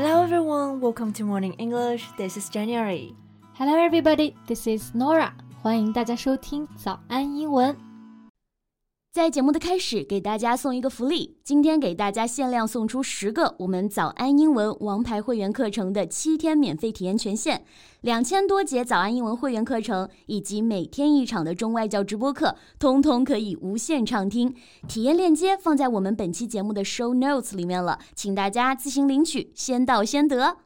Hello everyone, welcome to Morning English. This is January. Hello everybody, this is Norah. 欢迎大家收听早安英文。在节目的开始，给大家送一个福利。今天给大家限量送出十个我们早安英文王牌会员课程的七天免费体验权限，两千多节早安英文会员课程以及每天一场的中外教直播课，通通可以无限畅听。体验链接放在我们本期节目的 show notes 里面了，请大家自行领取，先到先得。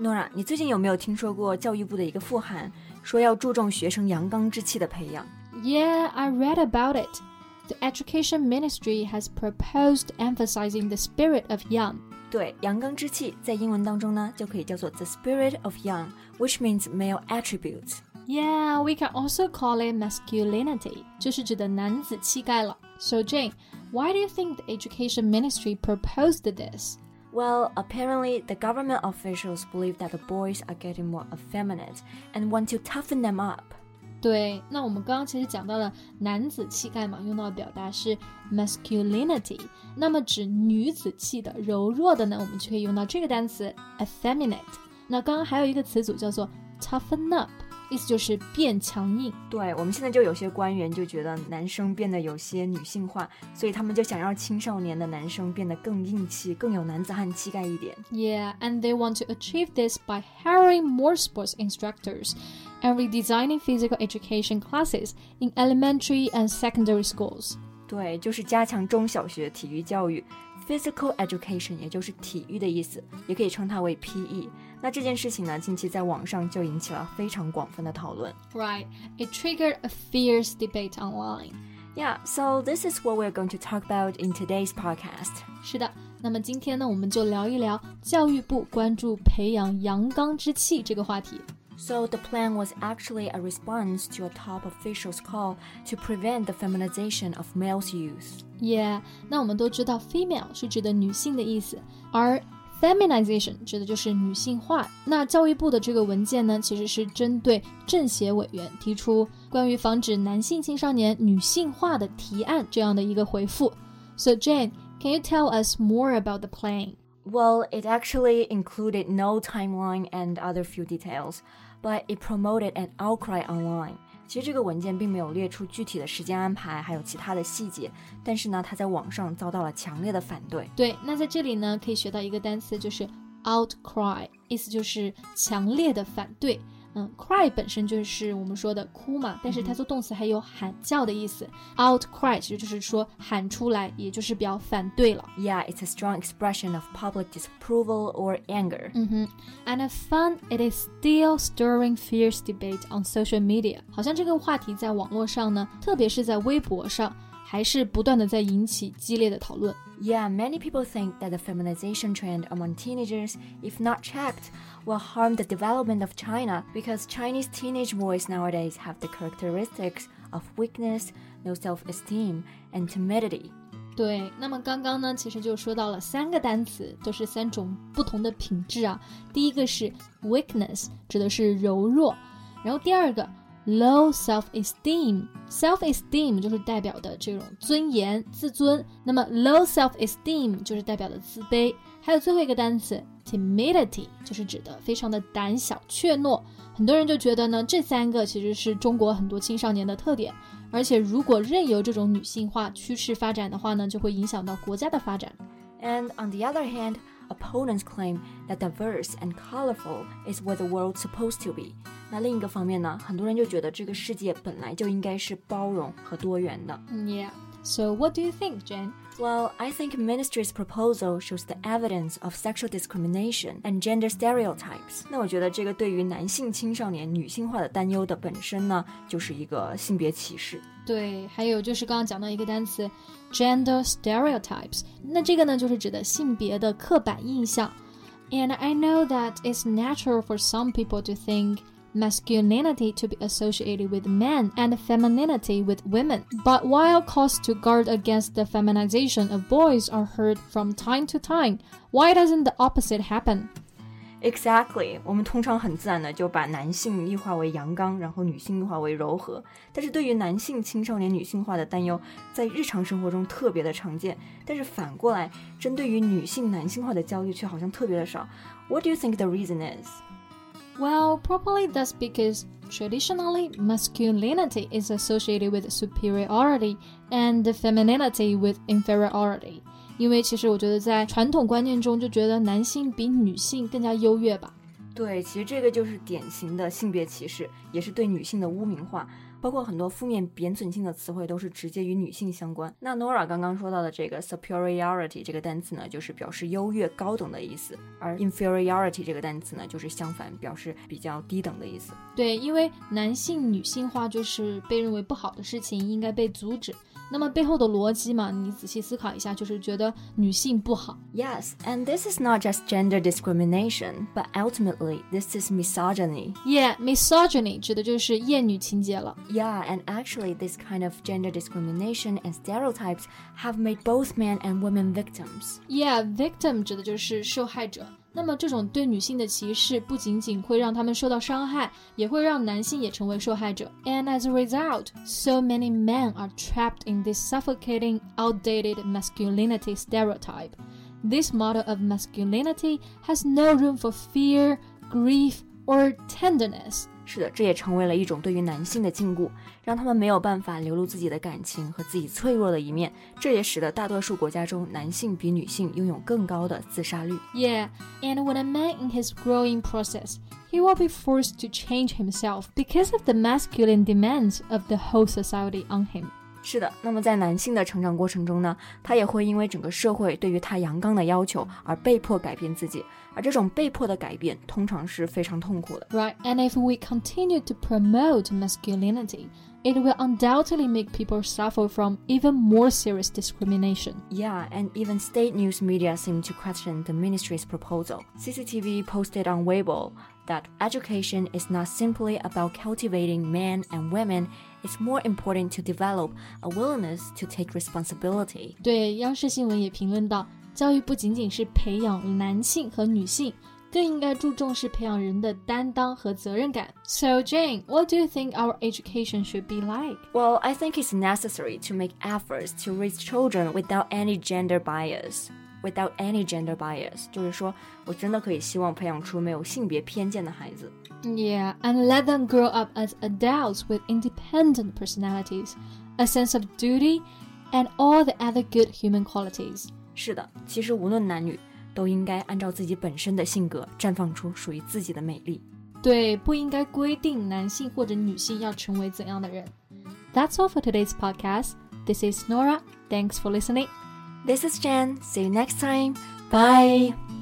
Nora，你最近有没有听说过教育部的一个复函，说要注重学生阳刚之气的培养？Yeah, I read about it. The Education Ministry has proposed emphasizing the spirit of yang. 对，阳刚之气在英文当中呢，就可以叫做 the spirit of yang, which means male attributes. Yeah, we can also call it masculinity，就是指的男子气概了。So Jane, why do you think the education ministry proposed this? Well, apparently, the government officials believe that the boys are getting more effeminate and want to toughen them up. 对，那我们刚刚其实讲到了男子气概嘛，用到的表达是 masculinity。那么指女子气的、柔弱的呢，我们就可以用到这个单词 effeminate。那刚刚还有一个词组叫做 toughen up，意思就是变强硬。对，我们现在就有些官员就觉得男生变得有些女性化，所以他们就想让青少年的男生变得更硬气、更有男子汉气概一点。Yeah, and they want to achieve this by hiring more sports instructors. and redesigning physical education classes in elementary and secondary schools. 对，就是加强中小学体育教育。Physical education 也就是体育的意思，也可以称它为 PE。那这件事情呢，近期在网上就引起了非常广泛的讨论。Right, it triggered a fierce debate online. Yeah, so this is what we're going to talk about in today's podcast. 是的，那么今天呢，我们就聊一聊教育部关注培养阳刚之气这个话题。 so the plan was actually a response to a top official's call to prevent the feminization of males' youth. Yeah，那我们都知道 female 是指的女性的意思，而 feminization 指的就是女性化。那教育部的这个文件呢，其实是针对政协委员提出关于防止男性青少年女性化的提案这样的一个回复。So Jane, can you tell us more about the plan? Well, it actually included no timeline and other few details But it promoted an outcry online. 其实这个文件并没有列出具体的时间安排，还有其他的细节，但是呢，它在网上遭到了强烈的反对。对，那在这里呢，可以学到一个单词，就是 outcry，意思就是强烈的反对。嗯，cry 本身就是我们说的哭嘛，但是它做动词还有喊叫的意思。outcry 其实就是说喊出来，也就是表反对了。Yeah, it's a strong expression of public disapproval or anger. 嗯哼，and fun, it is still stirring fierce debate on social media. 好像这个话题在网络上呢，特别是在微博上。还是不断的在引起激烈的讨论。Yeah, many people think that the feminization trend among teenagers, if not checked, will harm the development of China because Chinese teenage boys nowadays have the characteristics of weakness, no self-esteem, and timidity. 对，那么刚刚呢，其实就说到了三个单词，都是三种不同的品质啊。第一个是 weakness，指的是柔弱，然后第二个 low self-esteem，self-esteem 就是代表的这种尊严、自尊。那么 low self-esteem 就是代表的自卑。还有最后一个单词 timidity，就是指的非常的胆小、怯懦。很多人就觉得呢，这三个其实是中国很多青少年的特点。而且如果任由这种女性化趋势发展的话呢，就会影响到国家的发展。And on the other hand, opponents claim that diverse and colorful is what the world's supposed to be. 那另一个方面呢，很多人就觉得这个世界本来就应该是包容和多元的。Yeah. So what do you think, Jen? Well, I think ministry's proposal shows the evidence of sexual discrimination and gender stereotypes. 那我觉得这个对于男性青少年女性化的担忧的本身呢，就是一个性别歧视。 对，还有就是刚刚讲到一个单词，gender stereotypes。那这个呢，就是指的性别的刻板印象。And I know that it's natural for some people to think masculinity to be associated with men and femininity with women. But while calls to guard against the feminization of boys are heard from time to time, why doesn't the opposite happen? Exactly，我们通常很自然的就把男性异化为阳刚，然后女性异化为柔和。但是对于男性青少年女性化的担忧，在日常生活中特别的常见。但是反过来，针对于女性男性化的焦虑却好像特别的少。What do you think the reason is? Well, probably that's because traditionally masculinity is associated with superiority and femininity with inferiority. 因为其实我觉得在传统观念中就觉得男性比女性更加优越吧。对，其实这个就是典型的性别歧视，也是对女性的污名化。包括很多负面贬损性的词汇都是直接与女性相关。那 Nora 刚刚说到的这个 superiority 这个单词呢，就是表示优越、高等的意思；而 inferiority 这个单词呢，就是相反，表示比较低等的意思。对，因为男性女性化就是被认为不好的事情，应该被阻止。那么背后的逻辑嘛，你仔细思考一下，就是觉得女性不好。Yes, and this is not just gender discrimination, but ultimately this is misogyny. Yeah, misogyny 指的就是厌女情节了。Yeah, and actually this kind of gender discrimination and stereotypes have made both men and women victims. Yeah, victim 指的就是受害者。 那么这种对女性的歧视不仅仅会让他们受到伤害，也会让男性也成为受害者。And as a result, so many men are trapped in this suffocating, outdated masculinity stereotype. This model of masculinity has no room for fear, grief, or tenderness. 是的，这也成为了一种对于男性的禁锢，让他们没有办法流露自己的感情和自己脆弱的一面。这也使得大多数国家中男性比女性拥有更高的自杀率。Yeah, and when a man in his growing process, he will be forced to change himself because of the masculine demands of the whole society on him. 是的，那么在男性的成长过程中呢，他也会因为整个社会对于他阳刚的要求而被迫改变自己，而这种被迫的改变通常是非常痛苦的。Right, and if we continue to promote masculinity, it will undoubtedly make people suffer from even more serious discrimination. Yeah, and even state news media seem to question the ministry's proposal. CCTV posted on Weibo that education is not simply about cultivating men and women it's more important to develop a willingness to take responsibility. 对，央视新闻也评论到，教育不仅仅是培养男性和女性。更应该注重是培养人的担当和责任感。So Jane, what do you think our education should be like? Well, I think it's necessary to make efforts to raise children without any gender bias. Without any gender bias，就是说我真的可以希望培养出没有性别偏见的孩子。 yeah, and let them grow up as adults with independent personalities, a sense of duty, and all the other good human qualities. 是的，其实无论男女，都应该按照自己本身的性格绽放出属于自己的美丽。对，不应该规定男性或者女性要成为怎样的人。That's all for today's podcast. This is Norah. Thanks for listening. This is Jen. See you next time. Bye. Bye.